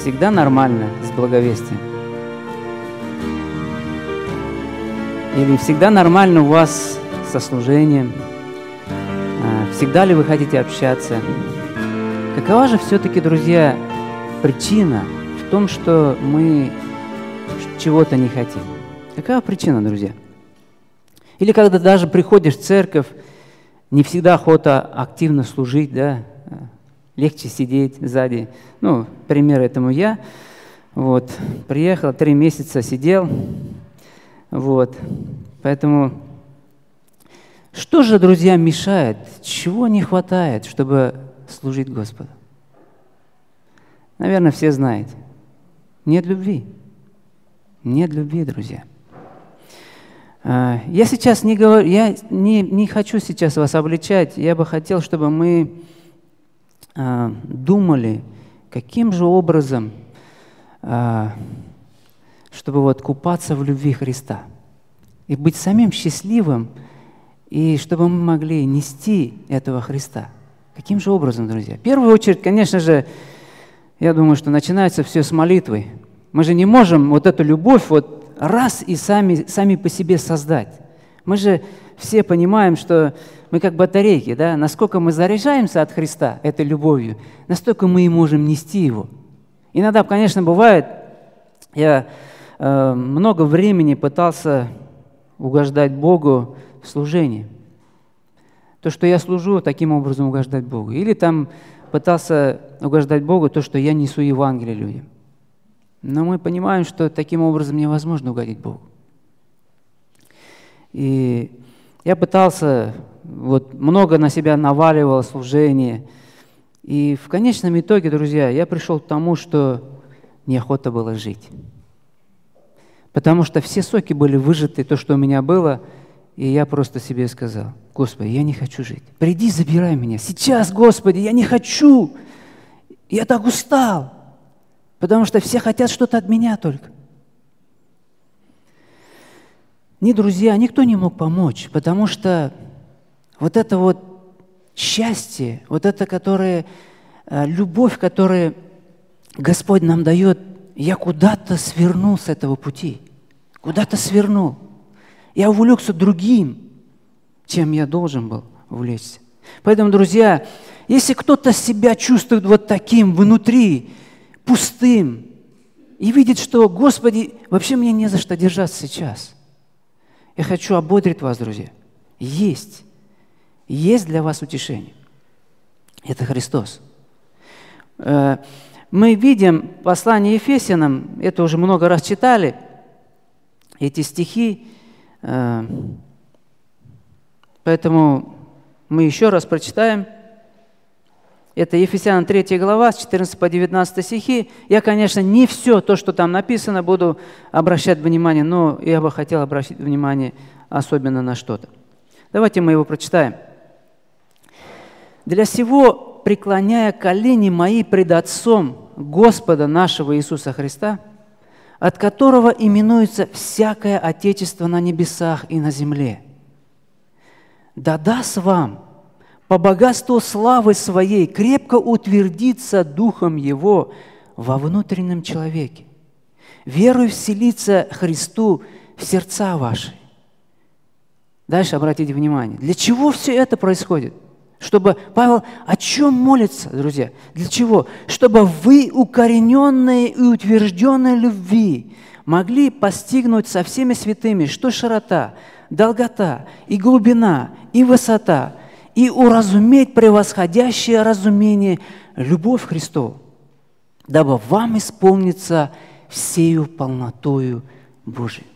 всегда нормально с благовестием? Или всегда нормально у вас со служением? А, всегда ли вы хотите общаться? Какова же все-таки, друзья, причина в том, что мы чего-то не хотим? Какая причина, друзья? Или когда даже приходишь в церковь, не всегда охота активно служить, да, легче сидеть сзади. Ну, пример этому я. Вот, приехал, три месяца сидел, вот, поэтому что же, друзья, мешает, чего не хватает, чтобы служить Господу? Наверное, все знаете. Нет любви. Нет любви, друзья. А, я сейчас не говорю, я не, не хочу сейчас вас обличать, я бы хотел, чтобы мы думали, каким же образом, а, чтобы вот купаться в любви Христа и быть самим счастливым, и чтобы мы могли нести этого Христа. Каким же образом, друзья? В первую очередь, конечно же, я думаю, что начинается все с молитвы. Мы же не можем вот эту любовь вот раз и сами, сами по себе создать. Мы же все понимаем, что мы как батарейки, да? насколько мы заряжаемся от Христа этой любовью, настолько мы и можем нести его. Иногда, конечно, бывает, я э, много времени пытался угождать Богу в служении. То, что я служу, таким образом угождать Богу. Или там пытался угождать Богу то, что я несу Евангелие людям. Но мы понимаем, что таким образом невозможно угодить Богу. И я пытался, вот много на себя наваливал служение. И в конечном итоге, друзья, я пришел к тому, что неохота было жить. Потому что все соки были выжаты, то, что у меня было, и я просто себе сказал, Господи, я не хочу жить. Приди, забирай меня. Сейчас, Господи, я не хочу. Я так устал. Потому что все хотят что-то от меня только. Ни друзья, никто не мог помочь, потому что вот это вот счастье, вот это, которое, э, любовь, которую Господь нам дает, я куда-то свернул с этого пути, куда-то свернул. Я увлекся другим, чем я должен был увлечься. Поэтому, друзья, если кто-то себя чувствует вот таким внутри, пустым, и видит, что, Господи, вообще мне не за что держаться сейчас. Я хочу ободрить вас, друзья. Есть. Есть для вас утешение. Это Христос. Э, мы видим послание Ефесянам, это уже много раз читали, эти стихи, э, поэтому мы еще раз прочитаем – это Ефесянам 3 глава, с 14 по 19 стихи. Я, конечно, не все то, что там написано, буду обращать внимание, но я бы хотел обращать внимание особенно на что-то. Давайте мы его прочитаем. «Для сего, преклоняя колени мои пред Отцом Господа нашего Иисуса Христа, от которого именуется всякое Отечество на небесах и на земле, да даст вам – по богатству славы своей крепко утвердиться Духом Его во внутреннем человеке, верой вселиться Христу в сердца ваши. Дальше обратите внимание, для чего все это происходит? Чтобы Павел о чем молится, друзья? Для чего? Чтобы вы, укорененные и утвержденные любви, могли постигнуть со всеми святыми, что широта, долгота и глубина и высота, и уразуметь превосходящее разумение любовь Христову, дабы вам исполниться всею полнотою Божией.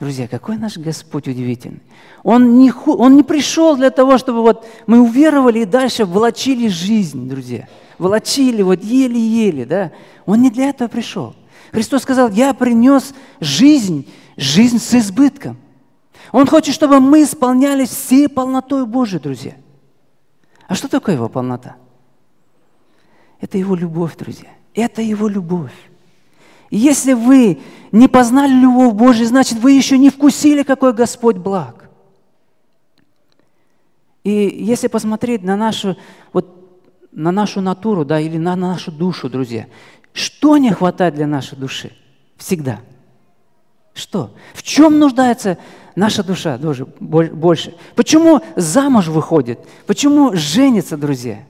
Друзья, какой наш Господь удивительный. Он не, он не пришел для того, чтобы вот мы уверовали и дальше волочили жизнь, друзья. Волочили вот еле-еле, да. Он не для этого пришел. Христос сказал, я принес жизнь, жизнь с избытком. Он хочет, чтобы мы исполнялись всей полнотой Божией, друзья. А что такое Его полнота? Это Его любовь, друзья. Это Его любовь. И если вы не познали любовь Божию, значит, вы еще не вкусили, какой Господь благ. И если посмотреть на нашу, вот на нашу натуру, да, или на нашу душу, друзья. Что не хватает для нашей души? Всегда. Что? В чем нуждается наша душа тоже больше? Почему замуж выходит? Почему женится, друзья?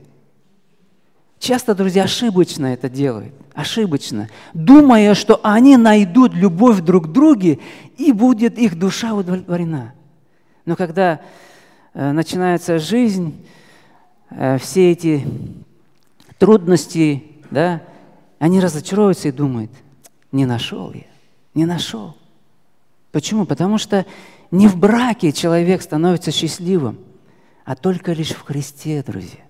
Часто, друзья, ошибочно это делают. Ошибочно. Думая, что они найдут любовь друг к друге, и будет их душа удовлетворена. Но когда э, начинается жизнь, э, все эти трудности, да, они разочаровываются и думают, не нашел я, не нашел. Почему? Потому что не в браке человек становится счастливым, а только лишь в Христе, друзья.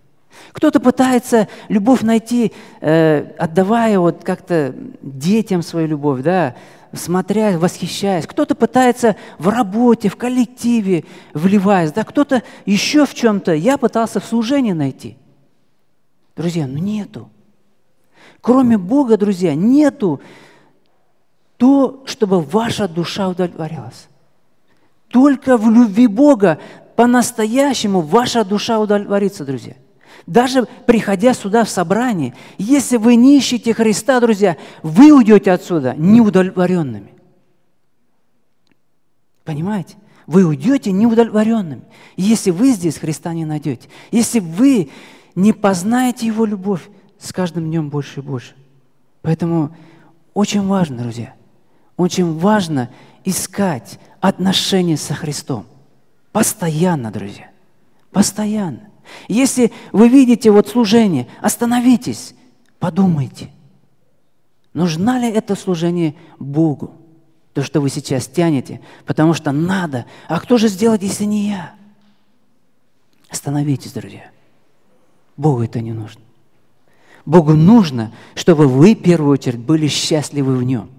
Кто-то пытается любовь найти, э, отдавая вот как-то детям свою любовь, да, смотря, восхищаясь. Кто-то пытается в работе, в коллективе, вливаясь, да, кто-то еще в чем-то. Я пытался в служении найти. Друзья, ну нету. Кроме Бога, друзья, нету то, чтобы ваша душа удовлетворялась. Только в любви Бога по-настоящему ваша душа удовлетворится, друзья. Даже приходя сюда в собрание, если вы не ищете Христа, друзья, вы уйдете отсюда неудовлетворенными. Понимаете? Вы уйдете неудовлетворенными, если вы здесь Христа не найдете. Если вы не познаете Его любовь с каждым днем больше и больше. Поэтому очень важно, друзья, очень важно искать отношения со Христом. Постоянно, друзья. Постоянно. Если вы видите вот служение, остановитесь, подумайте, нужна ли это служение Богу? То, что вы сейчас тянете, потому что надо. А кто же сделает, если не я? Остановитесь, друзья. Богу это не нужно. Богу нужно, чтобы вы, в первую очередь, были счастливы в Нем.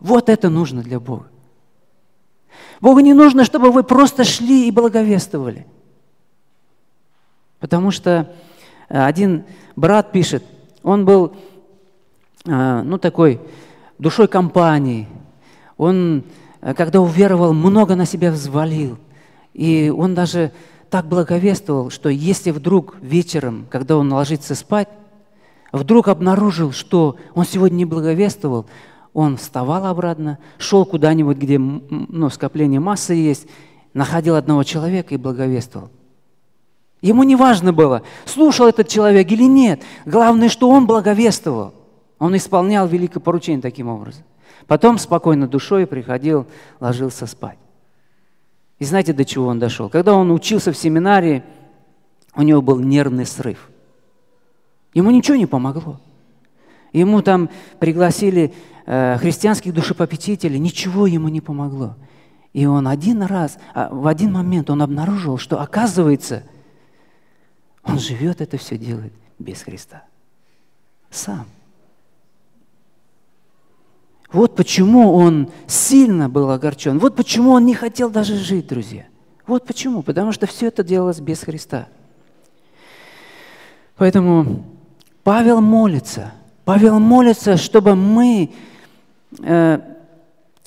Вот это нужно для Бога. Богу не нужно, чтобы вы просто шли и благовествовали. Потому что э, один брат пишет, он был, э, ну, такой душой компании. Он, э, когда уверовал, много на себя взвалил. И он даже так благовествовал, что если вдруг вечером, когда он ложится спать, вдруг обнаружил, что он сегодня не благовествовал, он вставал обратно, шел куда-нибудь, где ну, скопление массы есть, находил одного человека и благовествовал. Ему не важно было, слушал этот человек или нет. Главное, что он благовествовал. Он исполнял великое поручение таким образом. Потом спокойно душой приходил, ложился спать. И знаете, до чего он дошел? Когда он учился в семинарии, у него был нервный срыв. Ему ничего не помогло. Ему там пригласили Э, христианских душепопечителей, ничего ему не помогло. И он один раз, а, в один момент он обнаружил, что оказывается, он живет это все делает без Христа. Сам. Вот почему он сильно был огорчен. Вот почему он не хотел даже жить, друзья. Вот почему. Потому что все это делалось без Христа. Поэтому Павел молится. Павел молится, чтобы мы Э,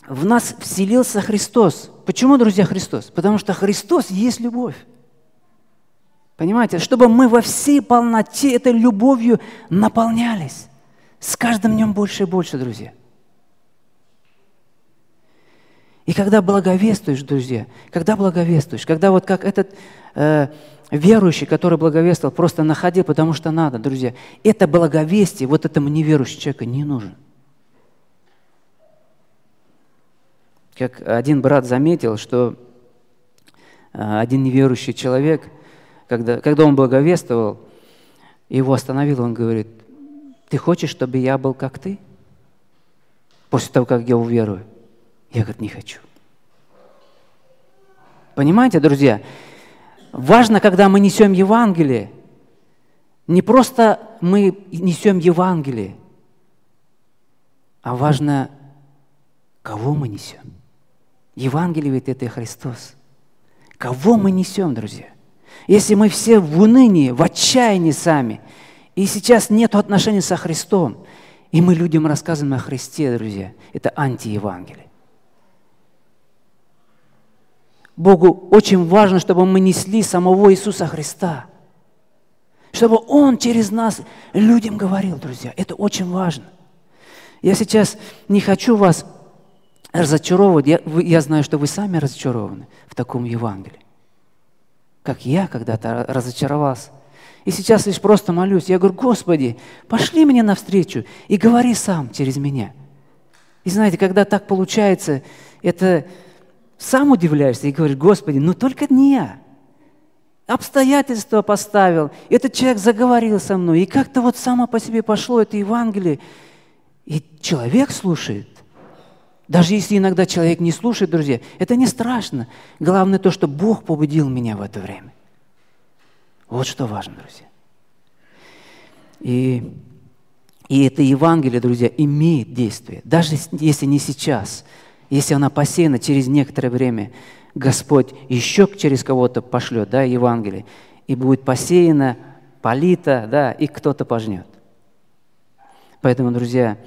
в нас вселился Христос. Почему, друзья, Христос? Потому что Христос есть любовь. Понимаете? Чтобы мы во всей полноте этой любовью наполнялись. С каждым днем больше и больше, друзья. И когда благовествуешь, друзья, когда благовествуешь, когда вот как этот э, верующий, который благовествовал, просто находил, потому что надо, друзья, это благовестие вот этому неверующему человеку не нужно. Как один брат заметил, что а, один неверующий человек, когда, когда он благовествовал, его остановил, он говорит, ты хочешь, чтобы я был как ты? После того, как я уверую. Я, говорит, не хочу. Понимаете, друзья, важно, когда мы несем Евангелие, не просто мы несем Евангелие, а важно, кого мы несем. Евангелие ведь это Христос. Кого мы несем, друзья? Если мы все в унынии, в отчаянии сами, и сейчас нет отношений со Христом, и мы людям рассказываем о Христе, друзья, это антиевангелие. Богу очень важно, чтобы мы несли самого Иисуса Христа. Чтобы Он через нас людям говорил, друзья. Это очень важно. Я сейчас не хочу вас разочаровывать. Я, вы, я знаю, что вы сами разочарованы в таком Евангелии. Как я когда-то разочаровался. И сейчас лишь просто молюсь. Я говорю, Господи, пошли мне навстречу и говори сам через меня. И знаете, когда так получается, это сам удивляешься и говоришь, Господи, ну только не я. Обстоятельства поставил, этот человек заговорил со мной, и как-то вот само по себе пошло это Евангелие, и человек слушает. Даже если иногда человек не слушает, друзья, это не страшно. Главное то, что Бог побудил меня в это время. Вот что важно, друзья. И, и это Евангелие, друзья, имеет действие. Даже если не сейчас, если она посеяна через некоторое время, Господь еще через кого-то пошлет, да, Евангелие, и будет посеяно, полито, да, и кто-то пожнет. Поэтому, друзья,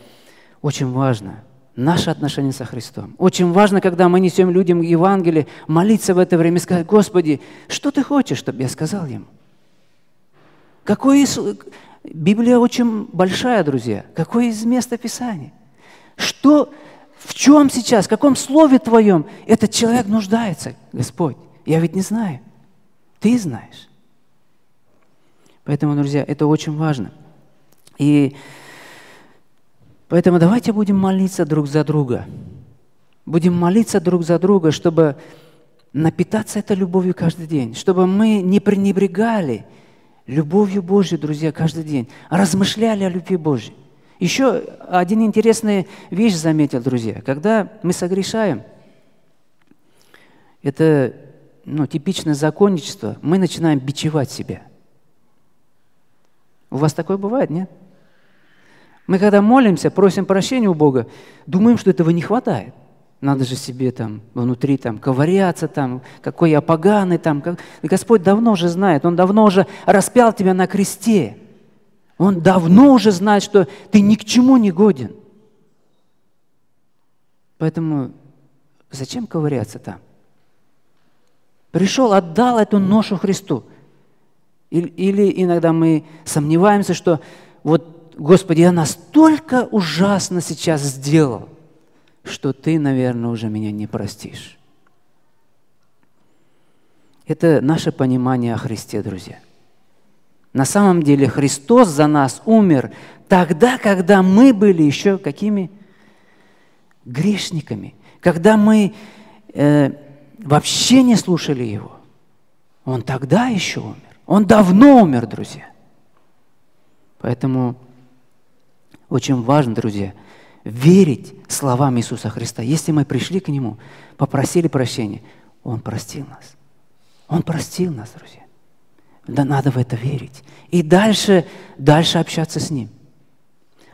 очень важно наше отношение со Христом. Очень важно, когда мы несем людям Евангелие, молиться в это время и сказать, Господи, что Ты хочешь, чтобы я сказал ему? Какое из... Библия очень большая, друзья. Какое из места Писания? Что, в чем сейчас, в каком слове Твоем этот человек нуждается, Господь? Я ведь не знаю. Ты знаешь. Поэтому, друзья, это очень важно. И поэтому давайте будем молиться друг за друга. Будем молиться друг за друга, чтобы напитаться этой любовью каждый день, чтобы мы не пренебрегали – любовью Божьей, друзья, каждый день. Размышляли о любви Божьей. Еще один интересная вещь заметил, друзья. Когда мы согрешаем, это ну, типичное законничество, мы начинаем бичевать себя. У вас такое бывает, нет? Мы когда молимся, просим прощения у Бога, думаем, что этого не хватает. Надо же себе там внутри там ковыряться, там, какой я поганый. Там, как... Господь давно уже знает, Он давно уже распял тебя на кресте. Он давно уже знает, что ты ни к чему не годен. Поэтому зачем ковыряться там? Пришел, отдал эту ношу Христу. Или, или иногда мы сомневаемся, что вот, Господи, я настолько ужасно сейчас сделал – что ты, наверное, уже меня не простишь. Это наше понимание о Христе, друзья. На самом деле Христос за нас умер тогда, когда мы были еще какими? Грешниками. Когда мы э, вообще не слушали Его. Он тогда еще умер. Он давно умер, друзья. Поэтому очень важно, друзья, верить словам Иисуса Христа. Если мы пришли к Нему, попросили прощения, Он простил нас. Он простил нас, друзья. Да надо в это верить. И дальше, дальше общаться с Ним.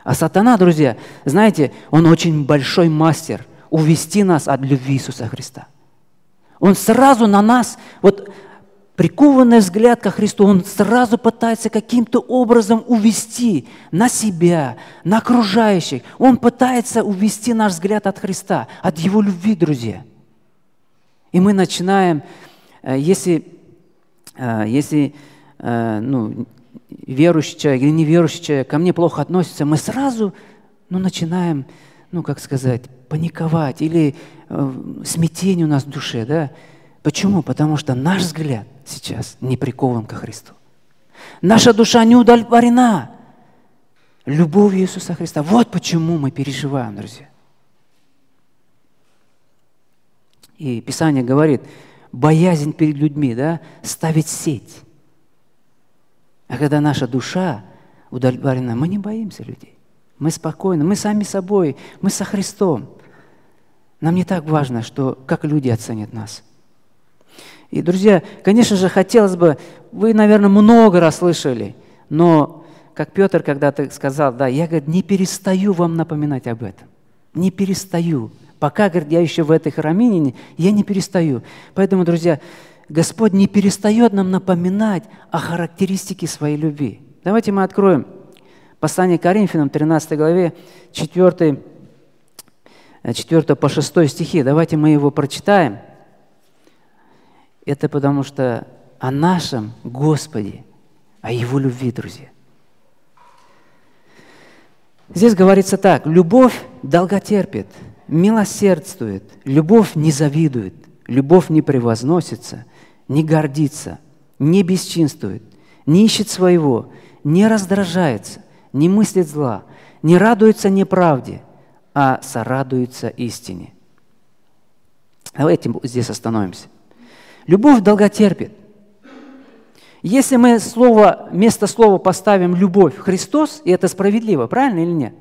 А сатана, друзья, знаете, он очень большой мастер увести нас от любви Иисуса Христа. Он сразу на нас, вот прикованный взгляд ко Христу, он сразу пытается каким-то образом увести на себя, на окружающих. Он пытается увести наш взгляд от Христа, от Его любви, друзья. И мы начинаем, э, если, если э, ну, верующий человек или неверующий человек ко мне плохо относится, мы сразу ну, начинаем, ну, как сказать, паниковать или смятение у нас в душе, да? Почему? Потому что наш взгляд сейчас не прикован ко Христу. Наша душа не удовлетворена любовью Иисуса Христа. Вот почему мы переживаем, друзья. И Писание говорит, боязнь перед людьми, да, ставить сеть. А когда наша душа удовлетворена, мы не боимся людей. Мы спокойны, мы сами собой, мы со Христом. Нам не так важно, что, как люди оценят нас – и, друзья, конечно же, хотелось бы, вы, наверное, много раз слышали, но, как Петр когда-то сказал, да, я, говорит, не перестаю вам напоминать об этом. Не перестаю. Пока, говорит, я еще в этой храмине, я не перестаю. Поэтому, друзья, Господь не перестает нам напоминать о характеристике своей любви. Давайте мы откроем послание Коринфянам, 13 главе, 4, 4 по 6 стихи. Давайте мы его прочитаем – это потому что о нашем Господе о Его любви, друзья. Здесь говорится так, любовь долготерпит, милосердствует, любовь не завидует, любовь не превозносится, не гордится, не бесчинствует, не ищет своего, не раздражается, не мыслит зла, не радуется неправде, а сорадуется истине. Давайте здесь остановимся. Любовь долготерпит. Если мы слово, вместо слова поставим «любовь» Христос, и это справедливо, правильно или нет?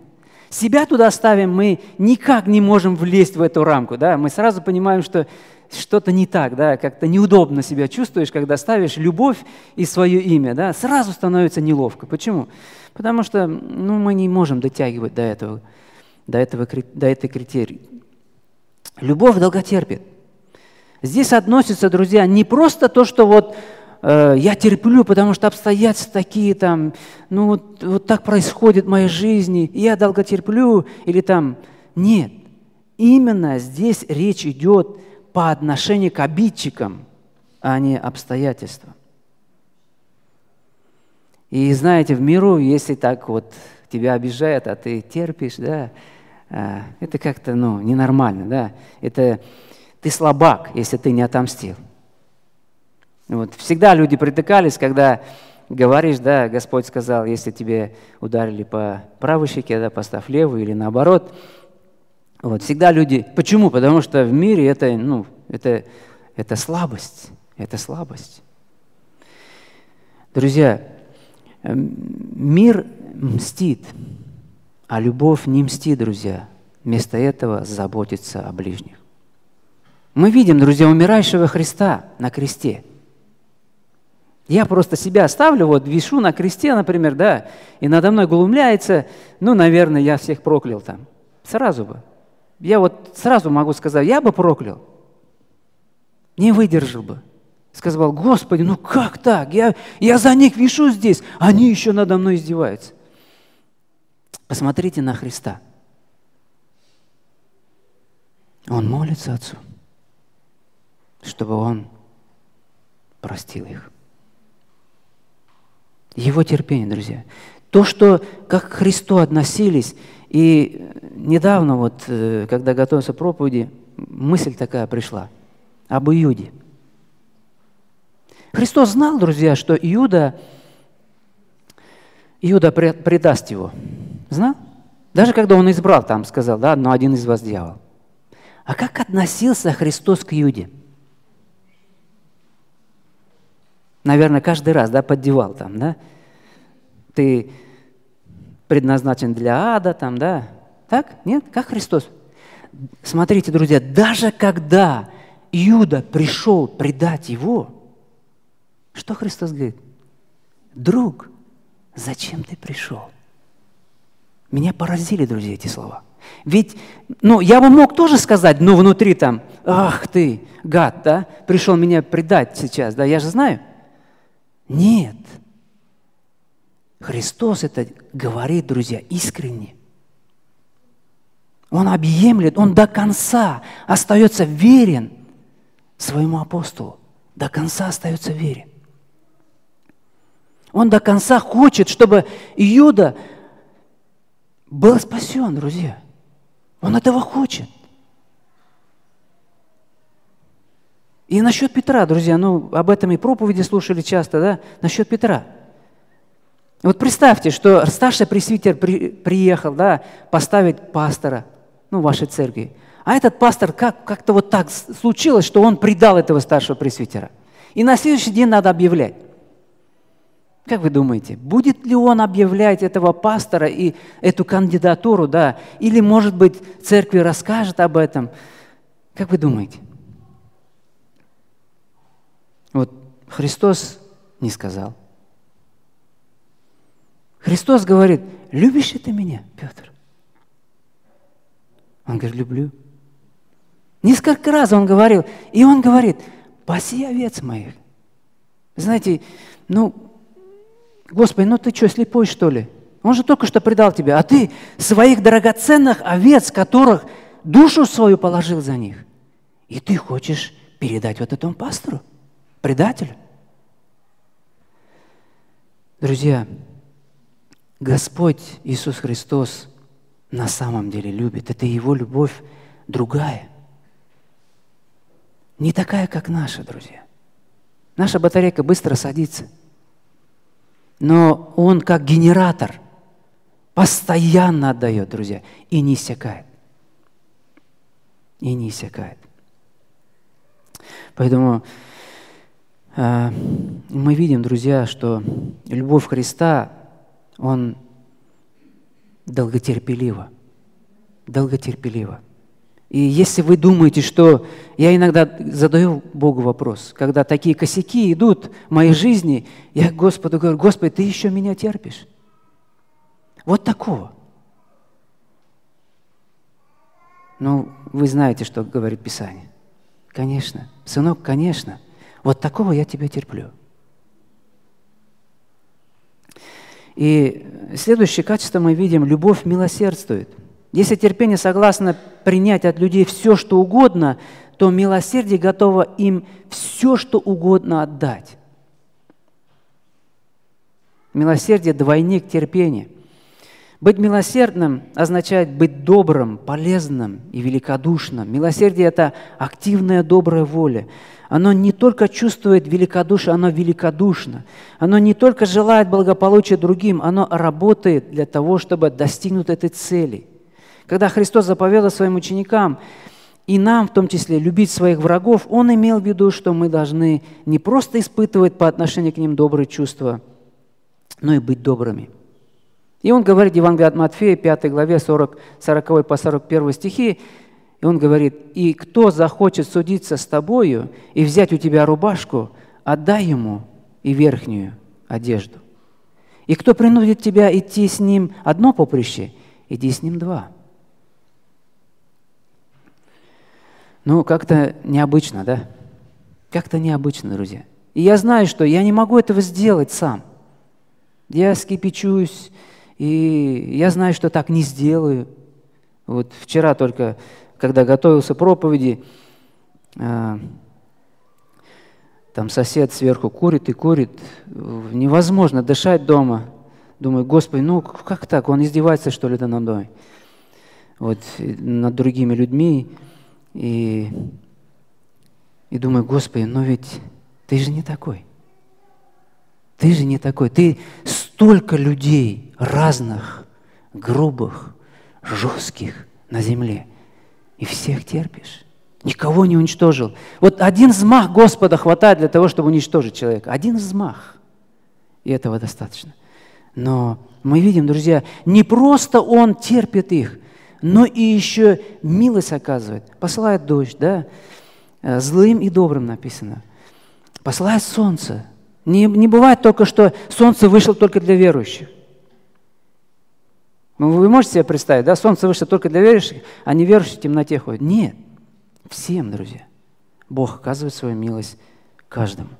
Себя туда ставим, мы никак не можем влезть в эту рамку. Да? Мы сразу понимаем, что что-то не так, да? как-то неудобно себя чувствуешь, когда ставишь любовь и свое имя. Да? Сразу становится неловко. Почему? Потому что ну, мы не можем дотягивать до этого, до, этого, до этой критерии. Любовь долготерпит. Здесь относится, друзья, не просто то, что вот Э, я терплю, потому что обстоятельства такие там, ну вот, вот так происходит в моей жизни, я долго терплю, или там, нет. Именно здесь речь идет по отношению к обидчикам, а не обстоятельствам. И знаете, в миру, если так вот тебя обижают, а ты терпишь, да, э, это как-то, ну, ненормально, да. Это ты слабак, если ты не отомстил. Вот. Всегда люди притыкались, когда говоришь, да, Господь сказал, если тебе ударили по правой щеке, да, поставь левую или наоборот. Вот. Всегда люди... Почему? Потому что в мире это, ну, это, это слабость. Это слабость. Друзья, эм, мир мстит, а любовь не мстит, друзья. Вместо этого заботится о ближних. Мы видим, друзья, умирающего Христа на кресте – я просто себя ставлю, вот вишу на кресте, например, да, и надо мной глумляется, ну, наверное, я всех проклял там. Сразу бы. Я вот сразу могу сказать, я бы проклял. Не выдержал бы. Сказал, Господи, ну как так? Я, я за них вишу здесь, они еще надо мной издеваются. Посмотрите на Христа. Он молится Отцу, чтобы Он простил их. Его терпение, друзья. То, что как к Христу относились, и недавно, вот, э, когда готовился проповеди, мысль такая пришла об Иуде. Христос знал, друзья, что Иуда, Иуда предаст его. Знал? Даже когда он избрал, там сказал, да, но один из вас дьявол. А как относился Христос к Иуде? Наверное, каждый раз, да, поддевал там, да? Ты предназначен для ада, там, да? Так? Нет? Как Христос? Смотрите, друзья, даже когда Иуда пришел предать его, что Христос говорит? Друг, зачем ты пришел? Меня поразили, друзья, эти слова. Ведь, ну, я бы мог тоже сказать, ну, внутри там, ах ты, гад, да, пришел меня предать сейчас, да, я же знаю. Нет. Христос это говорит, друзья, искренне. Он объемлет, он до конца остается верен своему апостолу. До конца остается верен. Он до конца хочет, чтобы Иуда был спасен, друзья. Он этого хочет. И насчет Петра, друзья, ну, об этом и проповеди слушали часто, да, насчет Петра. Вот представьте, что старший пресвитер при, приехал, да, поставить пастора, ну, вашей церкви. А этот пастор как, как-то вот так случилось, что он предал этого старшего пресвитера. И на следующий день надо объявлять. Как вы думаете, будет ли он объявлять этого пастора и эту кандидатуру, да? Или, может быть, церкви расскажет об этом? Как вы думаете? Вот Христос не сказал. Христос говорит, любишь ли ты меня, Петр? Он говорит, люблю. Несколько раз он говорил, и он говорит, паси овец моих. Знаете, ну, Господи, ну ты что, слепой что ли? Он же только что предал тебя, а ты своих драгоценных овец, которых душу свою положил за них, и ты хочешь передать вот этому пастору? Предатель. Друзья, Господь Иисус Христос на самом деле любит. Это Его любовь другая. Не такая, как наша, друзья. Наша батарейка быстро садится. Но Он как генератор постоянно отдает, друзья, и не иссякает. И не иссякает. Поэтому мы видим, друзья, что любовь Христа, Он долготерпелива. Долготерпелива. И если вы думаете, что я иногда задаю Богу вопрос, когда такие косяки идут в моей жизни, я Господу говорю, Господи, Ты еще меня терпишь. Вот такого. Ну, вы знаете, что говорит Писание. Конечно. Сынок, конечно. Вот такого я тебя терплю. И следующее качество мы видим – любовь милосердствует. Если терпение согласно принять от людей все, что угодно, то милосердие готово им все, что угодно отдать. Милосердие – двойник терпения – быть милосердным означает быть добрым, полезным и великодушным. Милосердие – это активная добрая воля. Оно не только чувствует великодушие, оно великодушно. Оно не только желает благополучия другим, оно работает для того, чтобы достигнуть этой цели. Когда Христос заповедал своим ученикам, и нам в том числе, любить своих врагов, Он имел в виду, что мы должны не просто испытывать по отношению к ним добрые чувства, но и быть добрыми – и он говорит, Евангелие от Матфея, 5 главе, 40, 40 по 41 стихи, и он говорит, «И кто захочет судиться с тобою и взять у тебя рубашку, отдай ему и верхнюю одежду. И кто принудит тебя идти с ним одно поприще, иди с ним два». Ну, как-то необычно, да? Как-то необычно, друзья. И я знаю, что я не могу этого сделать сам. Я скипячусь, и я знаю, что так не сделаю. Вот вчера только, когда готовился проповеди, а, там сосед сверху курит и курит. Невозможно дышать дома. Думаю, Господи, ну как так? Он издевается, что ли, надо мной? Вот, над другими людьми. И, и думаю, Господи, но ведь ты же не такой. Ты же не такой. Ты столько людей разных, грубых, жестких на земле. И всех терпишь. Никого не уничтожил. Вот один взмах Господа хватает для того, чтобы уничтожить человека. Один взмах. И этого достаточно. Но мы видим, друзья, не просто Он терпит их, но и еще милость оказывает. Посылает дождь, да? Э, злым и добрым написано. Посылает солнце, не, не бывает только, что солнце вышло только для верующих. Вы можете себе представить, да, солнце вышло только для верующих, а неверующие в темноте ходят. Нет, всем, друзья. Бог оказывает свою милость каждому.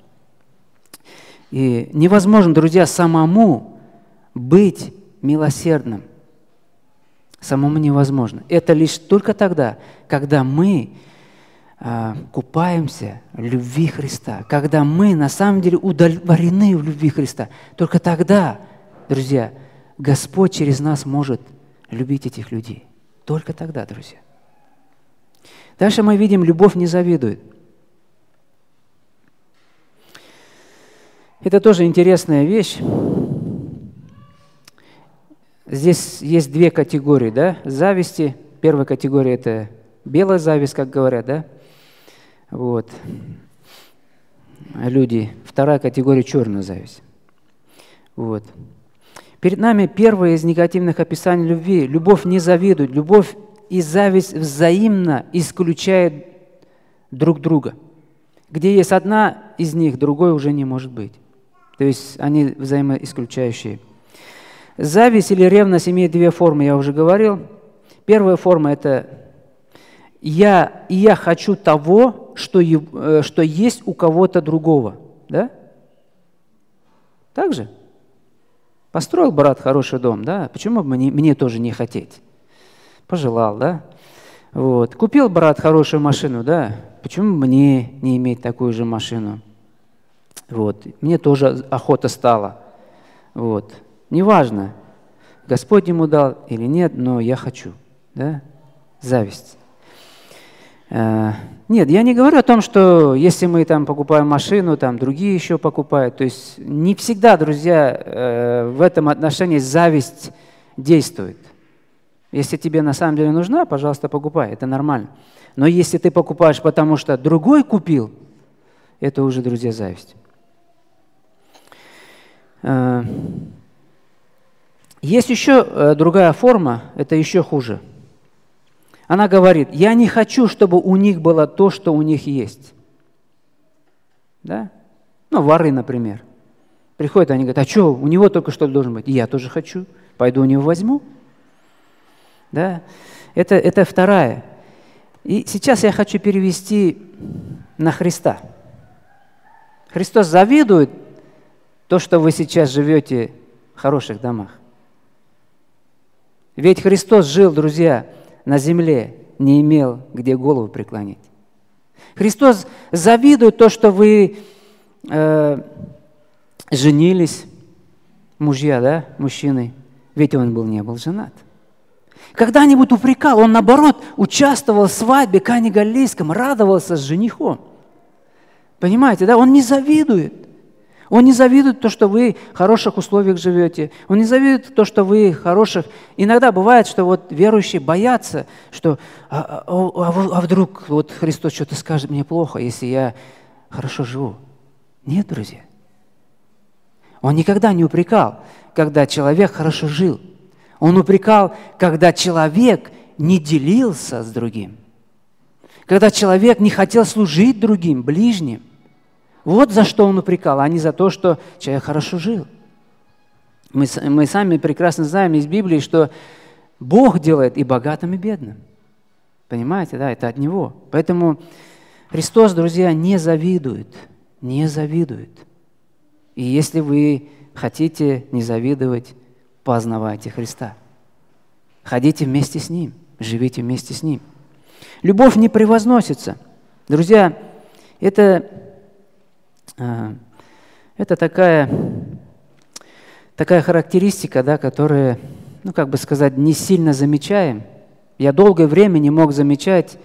И невозможно, друзья, самому быть милосердным. Самому невозможно. Это лишь только тогда, когда мы купаемся в любви Христа, когда мы на самом деле удовлетворены в любви Христа, только тогда, друзья, Господь через нас может любить этих людей. Только тогда, друзья. Дальше мы видим, любовь не завидует. Это тоже интересная вещь. Здесь есть две категории, да, зависти. Первая категория – это белая зависть, как говорят, да, вот. Люди. Вторая категория – черная зависть. Вот. Перед нами первое из негативных описаний любви. Любовь не завидует. Любовь и зависть взаимно исключают друг друга. Где есть одна из них, другой уже не может быть. То есть они взаимоисключающие. Зависть или ревность имеет две формы, я уже говорил. Первая форма – это я, и я хочу того, что, э, что есть у кого-то другого. Да? Так же? Построил брат хороший дом, да? Почему бы мне, мне тоже не хотеть? Пожелал, да? Вот. Купил брат хорошую машину, да? Почему мне не иметь такую же машину? Вот. Мне тоже охота стала. Вот. Неважно, Господь ему дал или нет, но я хочу. Да? Зависть. Э, нет, я не говорю о том, что если мы там покупаем машину, там другие еще покупают. То есть не всегда, друзья, э, в этом отношении зависть действует. Если тебе на самом деле нужна, пожалуйста, покупай, это нормально. Но если ты покупаешь, потому что другой купил, это уже, друзья, зависть. Э, есть еще другая форма, это еще хуже – она говорит, я не хочу, чтобы у них было то, что у них есть. Да? Ну, воры, например. Приходят, они говорят, а что, у него только что должен быть. Я тоже хочу. Пойду у него возьму. Да? Это, это вторая. И сейчас я хочу перевести на Христа. Христос завидует то, что вы сейчас живете в хороших домах. Ведь Христос жил, друзья, на земле не имел, где голову преклонить. Христос завидует то, что вы э, женились, мужья, да, мужчины, ведь он был, не был женат. Когда-нибудь упрекал, он наоборот участвовал в свадьбе Кани Галилейском, радовался с женихом. Понимаете, да? Он не завидует. Он не завидует то, что вы в хороших условиях живете. Он не завидует то, что вы хороших. Иногда бывает, что вот верующие боятся, что а, а, а, а вдруг вот Христос что-то скажет мне плохо, если я хорошо живу. Нет, друзья. Он никогда не упрекал, когда человек хорошо жил. Он упрекал, когда человек не делился с другим. Когда человек не хотел служить другим, ближним. Вот за что он упрекал, а не за то, что человек хорошо жил. Мы, мы сами прекрасно знаем из Библии, что Бог делает и богатым, и бедным. Понимаете, да, это от Него. Поэтому Христос, друзья, не завидует, не завидует. И если вы хотите не завидовать, познавайте Христа. Ходите вместе с Ним, живите вместе с Ним. Любовь не превозносится. Друзья, это это такая, такая характеристика, да, которая, ну, как бы сказать, не сильно замечаем. Я долгое время не мог замечать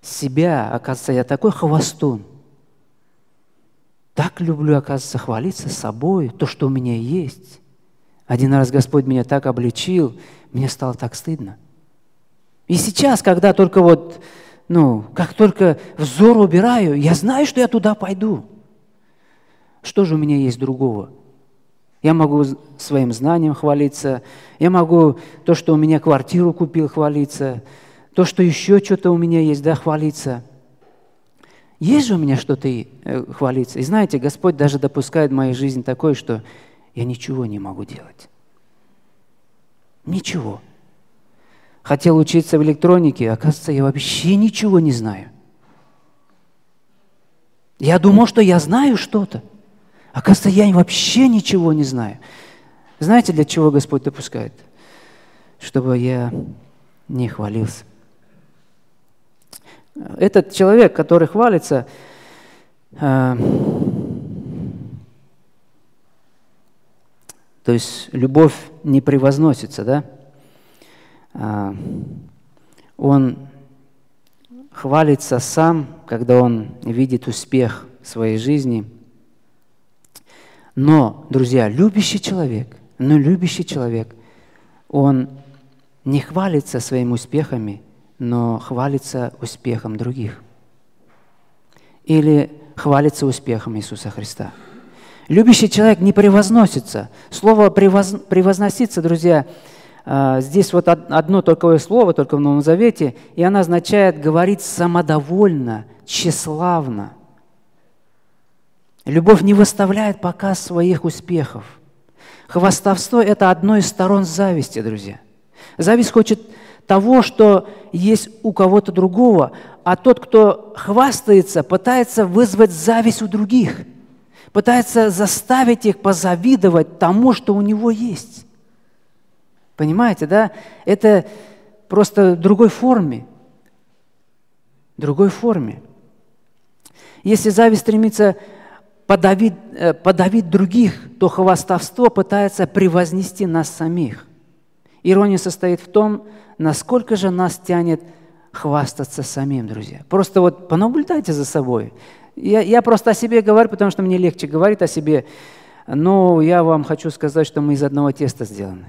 себя. Оказывается, я такой хвостун. Так люблю, оказывается, хвалиться собой, то, что у меня есть. Один раз Господь меня так обличил, мне стало так стыдно. И сейчас, когда только вот, ну, как только взор убираю, я знаю, что я туда пойду. Что же у меня есть другого? Я могу своим знанием хвалиться, я могу то, что у меня квартиру купил, хвалиться, то, что еще что-то у меня есть, да, хвалиться. Есть же у меня что-то э, хвалиться. И знаете, Господь даже допускает в моей жизни такое, что я ничего не могу делать. Ничего. Хотел учиться в электронике, оказывается, я вообще ничего не знаю. Я думал, что я знаю что-то. Оказывается, я вообще ничего не знаю. Знаете, для чего Господь допускает? Чтобы я не хвалился. Этот человек, который хвалится, э, то есть любовь не превозносится, да? Э, он хвалится сам, когда он видит успех в своей жизни – но, друзья, любящий человек, но любящий человек, он не хвалится своими успехами, но хвалится успехом других. Или хвалится успехом Иисуса Христа. Любящий человек не превозносится. Слово превоз, «превозноситься», друзья, а, здесь вот одно такое слово, только в Новом Завете, и оно означает говорить самодовольно, тщеславно – Любовь не выставляет показ своих успехов. Хвастовство – это одно из сторон зависти, друзья. Зависть хочет того, что есть у кого-то другого, а тот, кто хвастается, пытается вызвать зависть у других, пытается заставить их позавидовать тому, что у него есть. Понимаете, да? Это просто в другой форме. Другой форме. Если зависть стремится подавить, э, подавить других, то хвастовство пытается превознести нас самих. Ирония состоит в том, насколько же нас тянет хвастаться самим, друзья. Просто вот понаблюдайте за собой. Я, я просто о себе говорю, потому что мне легче говорить о себе. Но я вам хочу сказать, что мы из одного теста сделаны.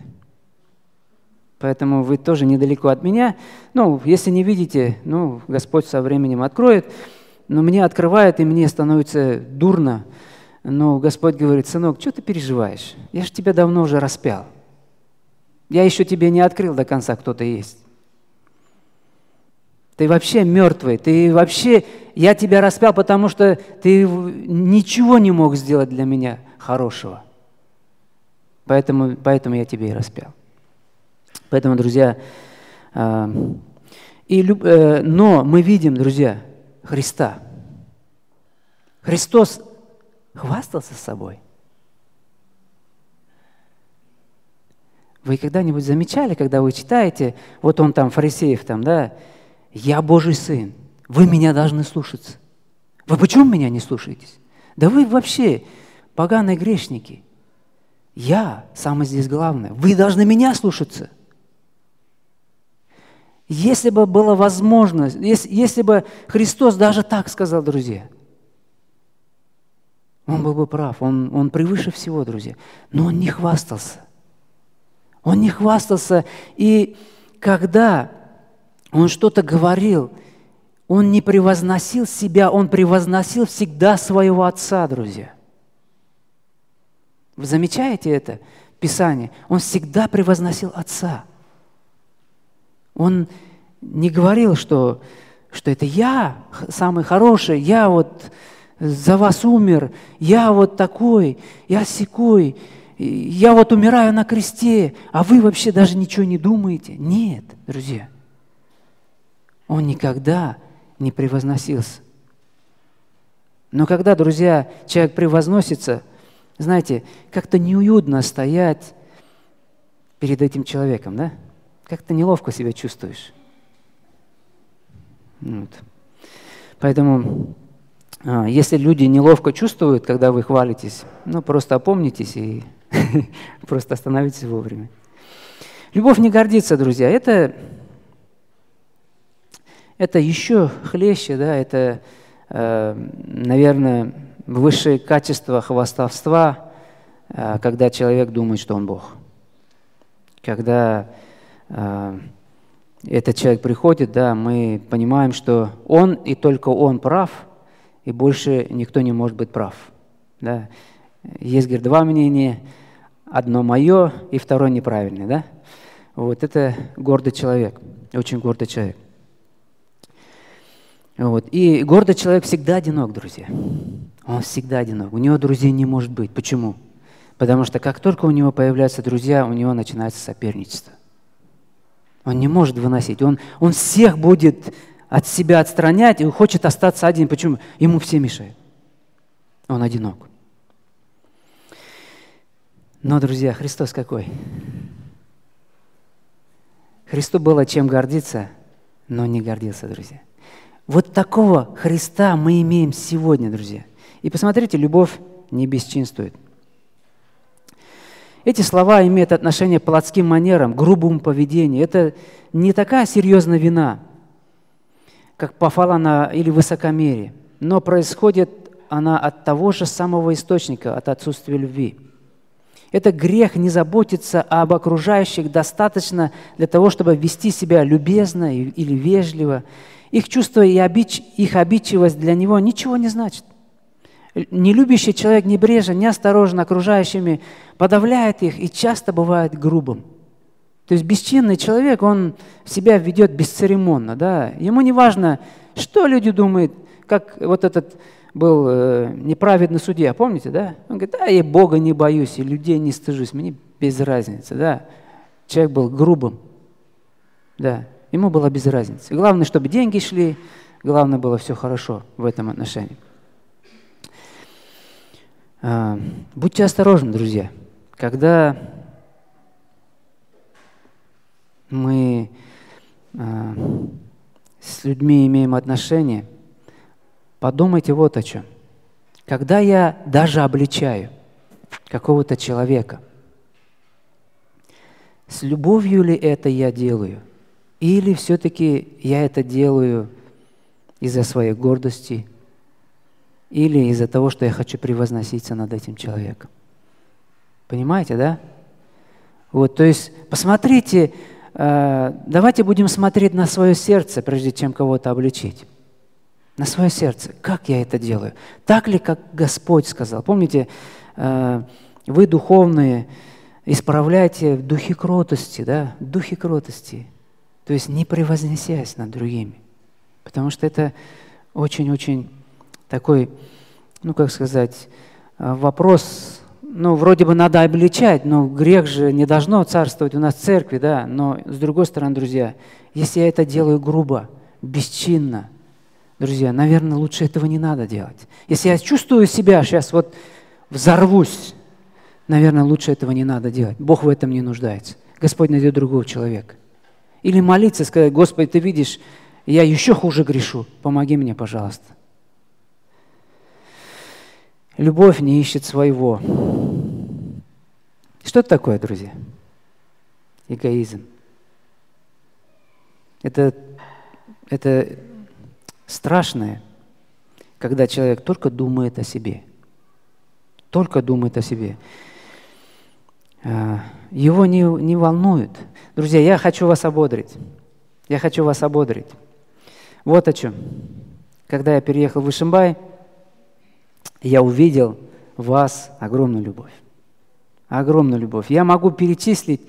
Поэтому вы тоже недалеко от меня. Ну, если не видите, ну, Господь со временем откроет. Но мне открывает, и мне становится дурно. Но Господь говорит, сынок, что ты переживаешь? Я же тебя давно уже распял. Я еще тебе не открыл до конца, кто ты есть. Ты вообще мертвый, ты вообще, я тебя распял, потому что ты ничего не мог сделать для меня хорошего. Поэтому, поэтому я тебе и распял. Поэтому, друзья, а, и, э, но мы видим, друзья, Христа. Христос хвастался собой. Вы когда-нибудь замечали, когда вы читаете, вот он там, фарисеев там, да, «Я Божий Сын, вы меня должны слушаться». Вы почему меня не слушаетесь? Да вы вообще поганые грешники. Я самое здесь главное. Вы должны меня слушаться. Если бы была возможность, если, если бы Христос даже так сказал, друзья, он был бы прав, он, он превыше всего, друзья. Но он не хвастался. Он не хвастался. И когда он что-то говорил, он не превозносил себя, он превозносил всегда своего Отца, друзья. Вы замечаете это Писание? Он всегда превозносил Отца. Он не говорил, что, что это я самый хороший, я вот за вас умер, я вот такой, я секой, я вот умираю на кресте, а вы вообще даже ничего не думаете. Нет, друзья. Он никогда не превозносился. Но когда, друзья, человек превозносится, знаете, как-то неуютно стоять перед этим человеком, да? Как-то неловко себя чувствуешь. Вот. Поэтому а, если люди неловко чувствуют, когда вы хвалитесь, ну просто опомнитесь и просто остановитесь вовремя. Любовь не гордится, друзья. Это, это еще хлеще, да, это, э, наверное, высшее качество хвастовства, э, когда человек думает, что он Бог. Когда этот человек приходит, да, мы понимаем, что он и только он прав – и больше никто не может быть прав. Да? Есть, говорит, два мнения, одно мое и второе неправильное. Да? Вот это гордый человек, очень гордый человек. Вот. И гордый человек всегда одинок, друзья. Он всегда одинок. У него друзей не может быть. Почему? Потому что как только у него появляются друзья, у него начинается соперничество. Он не может выносить. Он, он всех будет от себя отстранять и хочет остаться один. Почему? Ему все мешают. Он одинок. Но, друзья, Христос какой? Христу было чем гордиться, но не гордился, друзья. Вот такого Христа мы имеем сегодня, друзья. И посмотрите, любовь не бесчинствует. Эти слова имеют отношение к плотским манерам, грубому поведению. Это не такая серьезная вина – как пофалана или высокомерие, но происходит она от того же самого источника, от отсутствия любви. Это грех не заботиться об окружающих достаточно для того, чтобы вести себя любезно или вежливо. Их чувство и обидч... их обидчивость для него ничего не значит. Нелюбящий человек небрежен, неосторожен окружающими, подавляет их и часто бывает грубым. То есть бесчинный человек, он себя ведет бесцеремонно. Да? Ему не важно, что люди думают, как вот этот был э, неправедный судья, помните, да? Он говорит, да, я Бога не боюсь, и людей не стыжусь, мне без разницы, да? Человек был грубым, да, ему было без разницы. Главное, чтобы деньги шли, главное было все хорошо в этом отношении. А, будьте осторожны, друзья, когда мы э, с людьми имеем отношения, подумайте вот о чем. когда я даже обличаю какого-то человека, с любовью ли это я делаю? Или все-таки я это делаю из-за своей гордости или из-за того, что я хочу превозноситься над этим человеком? Понимаете, да? Вот, то есть посмотрите, э, давайте будем смотреть на свое сердце, прежде чем кого-то обличить на свое сердце. Как я это делаю? Так ли, как Господь сказал? Помните, э, вы духовные, исправляйте в духе кротости, да, в духе кротости. То есть не превознесясь над другими. Потому что это очень-очень такой, ну как сказать, э, вопрос, ну вроде бы надо обличать, но грех же не должно царствовать у нас в церкви, да, но с другой стороны, друзья, если я это делаю грубо, бесчинно, Друзья, наверное, лучше этого не надо делать. Если я чувствую себя сейчас вот взорвусь, наверное, лучше этого не надо делать. Бог в этом не нуждается. Господь найдет другого человека. Или молиться, сказать, Господи, ты видишь, я еще хуже грешу, помоги мне, пожалуйста. Любовь не ищет своего. Что это такое, друзья? Эгоизм. Это, это страшное, когда человек только думает о себе. Только думает о себе. А, его не, не волнует. Друзья, я хочу вас ободрить. Я хочу вас ободрить. Вот о чем. Когда я переехал в Ишимбай, я увидел в вас огромную любовь. Огромную любовь. Я могу перечислить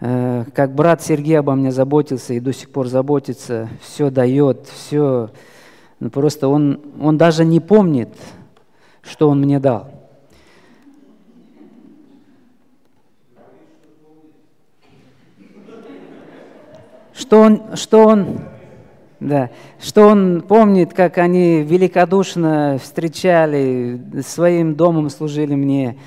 Э, как брат Сергей обо мне заботился и до сих пор заботится, все дает, все. Ну, просто он, он даже не помнит, что он мне дал. Что он, что он, да, что он помнит, как они великодушно встречали, своим домом служили мне,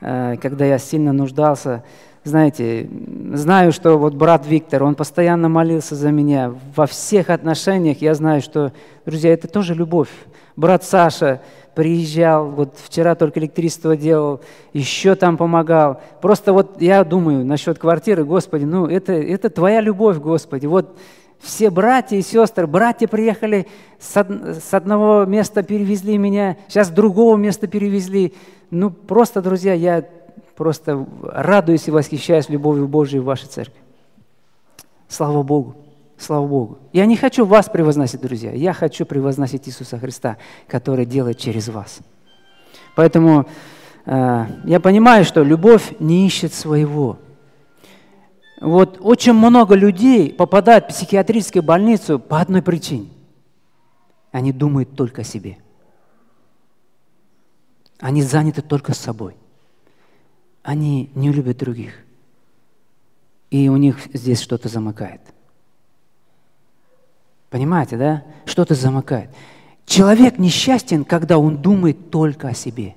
э, когда я сильно нуждался знаете, знаю, что вот брат Виктор, он постоянно молился за меня. Во всех отношениях я знаю, что, друзья, это тоже любовь. Брат Саша приезжал, вот вчера только электричество делал, еще там помогал. Просто вот я думаю насчет квартиры, Господи, ну это, это Твоя любовь, Господи. Вот все братья и сестры, братья приехали с, од, с одного места перевезли меня, сейчас с другого места перевезли. Ну просто, друзья, я просто радуюсь и восхищаюсь любовью Божией в вашей церкви. Слава Богу. Слава Богу. Я не хочу вас превозносить, друзья. Я хочу превозносить Иисуса Христа, который делает через вас. Поэтому э, я понимаю, что любовь не ищет своего. Вот очень много людей попадают в психиатрическую больницу по одной причине. Они думают только о себе. Они заняты только собой они не любят других. И у них здесь что-то замыкает. Понимаете, да? Что-то замыкает. Человек несчастен, когда он думает только о себе.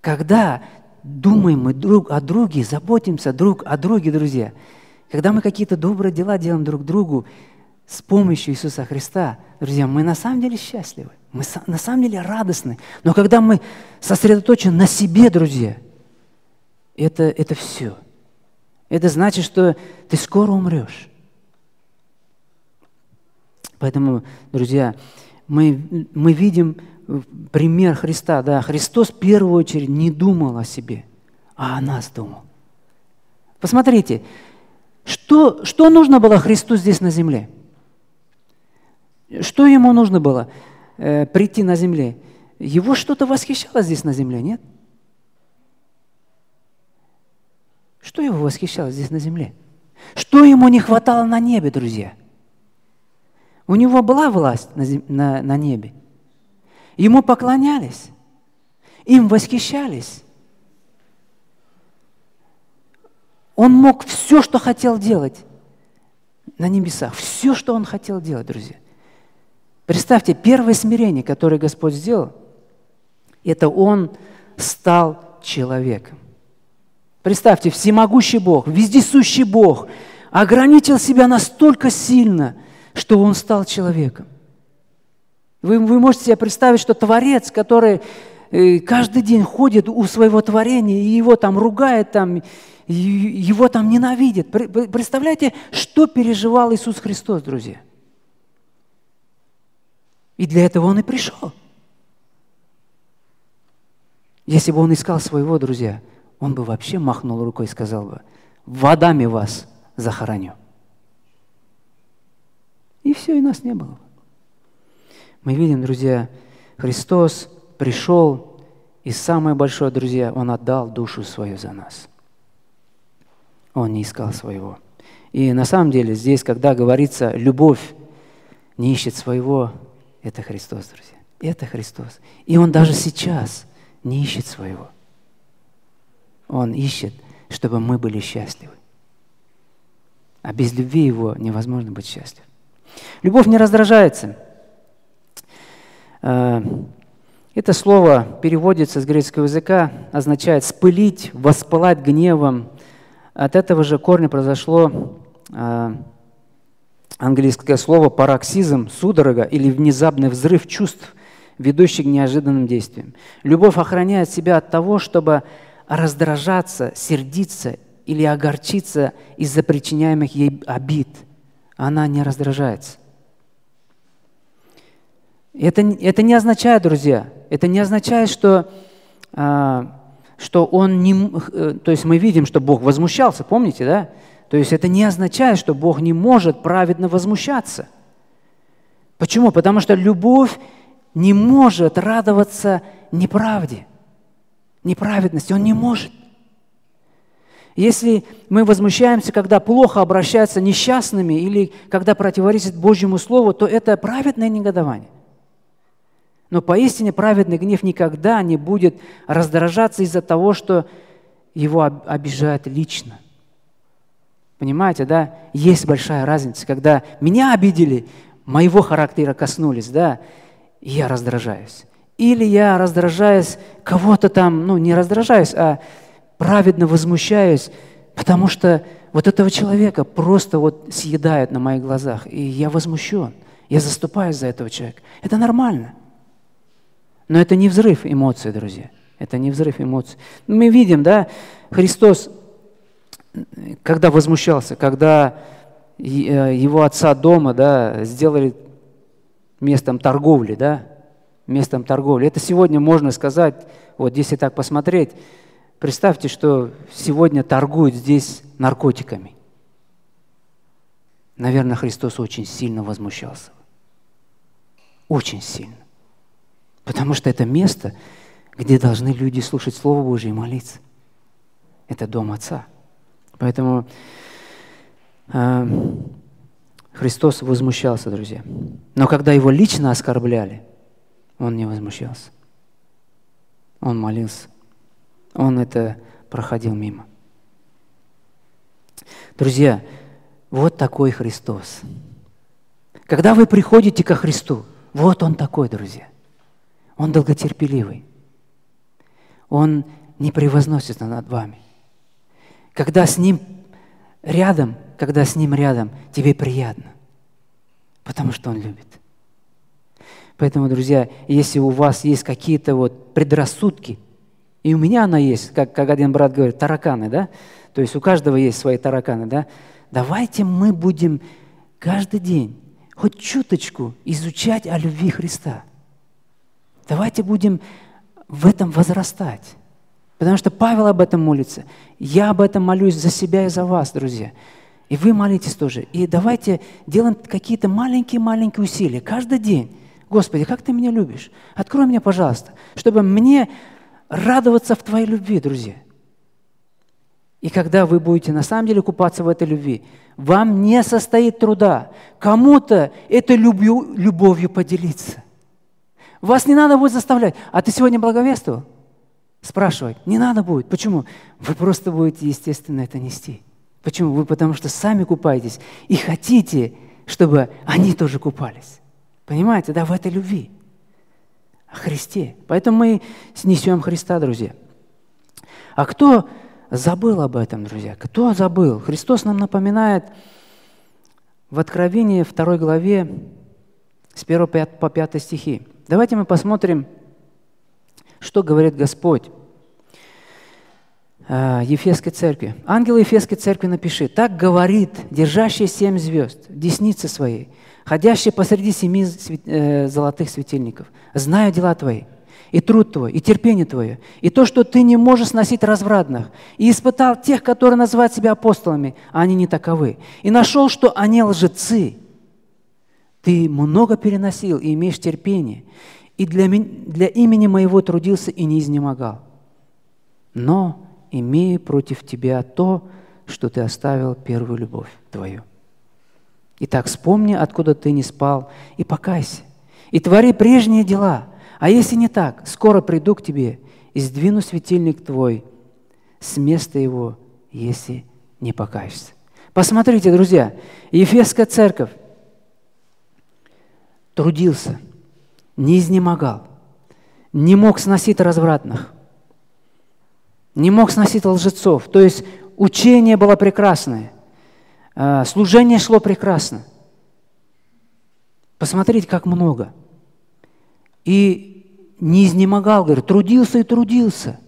Когда думаем мы друг о друге, заботимся друг о друге, друзья, когда мы какие-то добрые дела делаем друг другу с помощью Иисуса Христа, друзья, мы на самом деле счастливы, мы на самом деле радостны. Но когда мы сосредоточены на себе, друзья – это, это все. Это значит, что ты скоро умрешь. Поэтому, друзья, мы, мы видим пример Христа. Да, Христос в первую очередь не думал о себе, а о нас думал. Посмотрите, что, что нужно было Христу здесь на земле? Что ему нужно было э, прийти на земле? Его что-то восхищало здесь на земле, нет? Что его восхищало здесь на земле? Что ему не хватало на небе, друзья? У него была власть на, зем... на, на небе. Ему поклонялись, им восхищались. Он мог все, что хотел делать на небесах. Все, что он хотел делать, друзья. Представьте, первое смирение, которое Господь сделал, это он стал человеком. Представьте, всемогущий Бог, вездесущий Бог ограничил себя настолько сильно, что Он стал человеком. Вы, вы можете себе представить, что Творец, который э, каждый день ходит у своего творения и его там ругает, там, его там ненавидит. Представляете, что переживал Иисус Христос, друзья? И для этого Он и пришел. Если бы Он искал своего, друзья, Он бы вообще махнул рукой и сказал бы, водами вас захороню. И все, и нас не было. Мы видим, друзья, Христос пришел, и самое большое, друзья, Он отдал душу свою за нас. Он не искал своего. И на самом деле здесь, когда говорится «любовь не ищет своего», это Христос, друзья. Это Христос. И Он даже сейчас не ищет своего. Он ищет, чтобы мы были счастливы. А без любви Его невозможно быть счастливым. Любовь не раздражается. Э, это слово переводится с греческого языка, означает «спылить», «воспылать гневом». От этого же корня произошло э, английское слово «пароксизм», «судорога» или «внезапный взрыв чувств», ведущий к неожиданным действиям. Любовь охраняет себя от того, чтобы раздражаться, сердиться или огорчиться из-за причиняемых ей обид. Она не раздражается. Это, это не означает, друзья, это не означает, что, а, что он не... Э, то есть мы видим, что Бог возмущался, помните, да? То есть это не означает, что Бог не может праведно возмущаться. Почему? Потому что любовь не может радоваться неправде, неправедности. Он не может. Если мы возмущаемся, когда плохо обращаются несчастными или когда противоречит Божьему Слову, то это праведное негодование. Но поистине праведный гнев никогда не будет раздражаться из-за того, что его обижают лично. Понимаете, да? Есть большая разница, когда меня обидели, моего характера коснулись, да, и я раздражаюсь. Или я раздражаюсь, кого-то там, ну, не раздражаюсь, а праведно возмущаюсь, потому что вот этого человека просто вот съедают на моих глазах, и я возмущен. Я заступаюсь за этого человека. Это нормально. Но это не взрыв эмоций, друзья. Это не взрыв эмоций. Мы видим, да, Христос, когда возмущался, когда э, его отца дома, да, сделали местом торговли, да, местом торговли. Это сегодня можно сказать, вот если так посмотреть, представьте, что сегодня торгуют здесь наркотиками. Наверное, Христос очень сильно возмущался. Очень сильно. Потому что это место, где должны люди слушать Слово Божье и молиться. Это дом Отца. Поэтому э, Христос возмущался, друзья. Но когда его лично оскорбляли, он не возмущался. Он молился. Он это проходил мимо. Друзья, вот такой Христос. Когда вы приходите ко Христу, вот Он такой, друзья. Он долготерпеливый. Он не превозносится над вами. Когда с Ним рядом, когда с Ним рядом, тебе приятно, потому что Он любит. Поэтому, друзья, если у вас есть какие-то вот предрассудки, и у меня она есть, как, как один брат говорит, тараканы, да? То есть у каждого есть свои тараканы, да? Давайте мы будем каждый день хоть чуточку изучать о любви Христа – Давайте будем в этом возрастать. Потому что Павел об этом молится. Я об этом молюсь за себя и за вас, друзья. И вы молитесь тоже. И давайте делаем какие-то маленькие-маленькие усилия каждый день. Господи, как ты меня любишь? Открой мне, пожалуйста, чтобы мне радоваться в Твоей любви, друзья. И когда вы будете на самом деле купаться в этой любви, вам не состоит труда кому-то этой любовью поделиться. Вас не надо будет заставлять. А ты сегодня благовествовал? Спрашивать. Не надо будет. Почему? Вы просто будете, естественно, это нести. Почему? Вы потому что сами купаетесь и хотите, чтобы они тоже купались. Понимаете, да, в этой любви. О Христе. Поэтому мы снесем Христа, друзья. А кто забыл об этом, друзья? Кто забыл? Христос нам напоминает в Откровении 2 главе с 1 по 5 стихи. Давайте мы посмотрим, что говорит Господь а, Ефесской церкви. Ангел Ефесской церкви напиши, так говорит, держащий семь звезд в деснице своей, ходящий посреди семи э, золотых светильников. Знаю дела твои, и труд твой, и терпение твое, и то, что ты не можешь сносить развратных, и испытал тех, которые называют себя апостолами, а они не таковы, и нашел, что они лжецы. Ты много переносил и имеешь терпение, и для, для имени моего трудился и не изнемогал. Но имею против тебя то, что ты оставил первую любовь твою. Итак, вспомни, откуда ты не спал, и покайся, и твори прежние дела. А если не так, скоро приду к тебе и сдвину светильник твой с места его, если не покаешься. Посмотрите, друзья, Ефесская церковь трудился, не изнемогал, не мог сносить развратных, не мог сносить лжецов. То есть учение было прекрасное, а, служение шло прекрасно. Посмотрите, как много. И не изнемогал, говорит, трудился и трудился.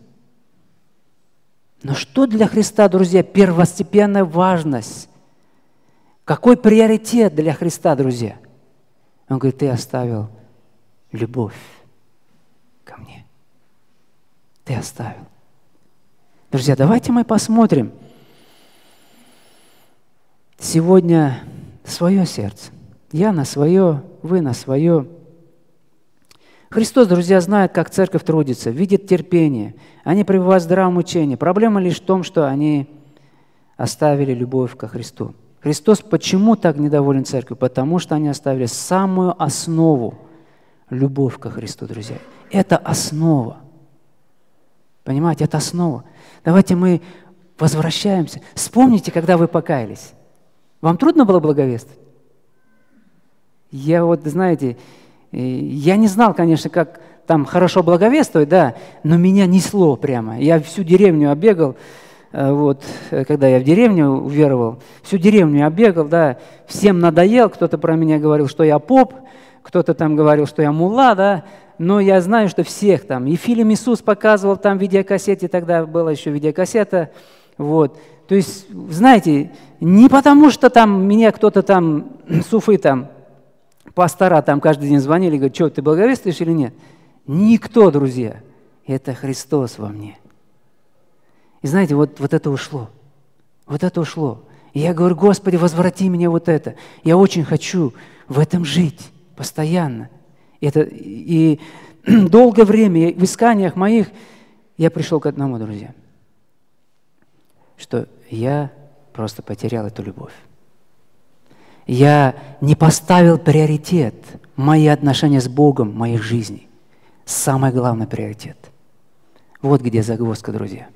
Но что для Христа, друзья, первостепенная важность? Какой приоритет для Христа, друзья? Он говорит, ты оставил любовь ко мне. Ты оставил. Друзья, давайте мы посмотрим сегодня свое сердце. Я на свое, вы на свое. Христос, друзья, знает, как церковь трудится, видит терпение. Они пребывают в здравом учении. Проблема лишь в том, что они оставили любовь ко Христу. Христос почему так недоволен церковью? Потому что они оставили самую основу – любовь ко Христу, друзья. Это основа. Понимаете, это основа. Давайте мы возвращаемся. Вспомните, когда вы покаялись. Вам трудно было благовествовать? Я вот, знаете, э, я не знал, конечно, как там хорошо благовествовать, да, но меня несло прямо. Я всю деревню оббегал, э, вот, э, когда я в деревню уверовал, всю деревню оббегал, да, всем надоел, кто-то про меня говорил, что я поп, кто-то там говорил, что я мула, да, но я знаю, что всех там, и фильм Иисус показывал там видеокассете, тогда была еще видеокассета, вот. То есть, знаете, не потому, что там меня кто-то там, суфы там, пастора там каждый день звонили, говорят, что, ты благовествуешь или нет? Никто, друзья. Это Христос во мне. И знаете, вот, вот это ушло. Вот это ушло. И я говорю, Господи, возврати мне вот это. Я очень хочу в этом жить постоянно. Это, и долгое время в исканиях моих я пришел к одному, друзья, что я просто потерял эту любовь. Я не поставил приоритет мои отношения с Богом, моих жизней. Самый главный приоритет. Вот где загвоздка, друзья.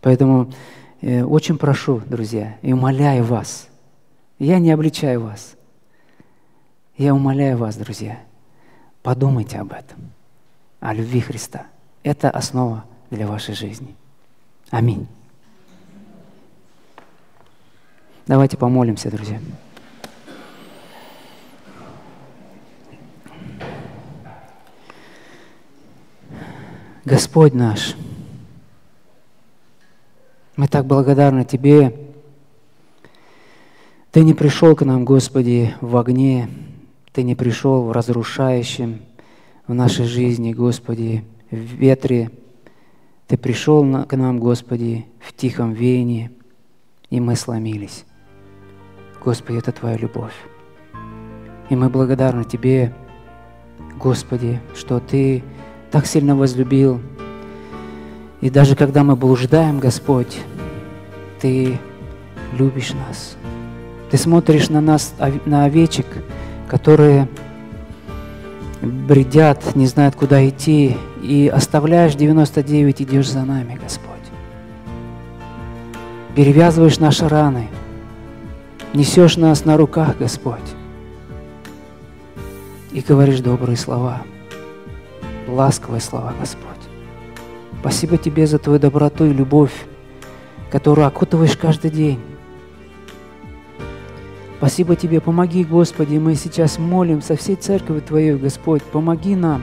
Поэтому э, очень прошу, друзья, и умоляю вас, я не обличаю вас, я умоляю вас, друзья, Подумайте об этом, о любви Христа. Это основа для вашей жизни. Аминь. Давайте помолимся, друзья. Господь наш, мы так благодарны Тебе. Ты не пришел к нам, Господи, в огне, ты не пришел в разрушающем в нашей жизни, Господи, в ветре. Ты пришел к нам, Господи, в тихом веянии, и мы сломились. Господи, это Твоя любовь. И мы благодарны Тебе, Господи, что Ты так сильно возлюбил. И даже когда мы блуждаем, Господь, Ты любишь нас. Ты смотришь на нас, на овечек – которые бредят, не знают, куда идти, и оставляешь 99, идешь за нами, Господь. Перевязываешь наши раны, несешь нас на руках, Господь, и говоришь добрые слова, ласковые слова, Господь. Спасибо Тебе за Твою доброту и любовь, которую окутываешь каждый день. Спасибо Тебе, помоги, Господи, мы сейчас молим со всей церковью Твоей, Господь, помоги нам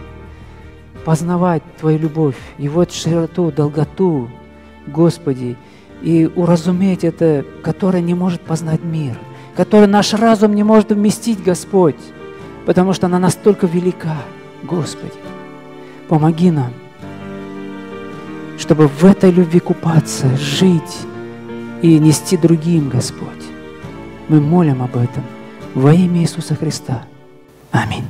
познавать Твою любовь, и вот широту, долготу, Господи, и уразуметь это, которое не может познать мир, которое наш разум не может вместить, Господь, потому что она настолько велика, Господи. Помоги нам, чтобы в этой любви купаться, жить и нести другим, Господь. Мы молим об этом во имя Иисуса Христа. Аминь.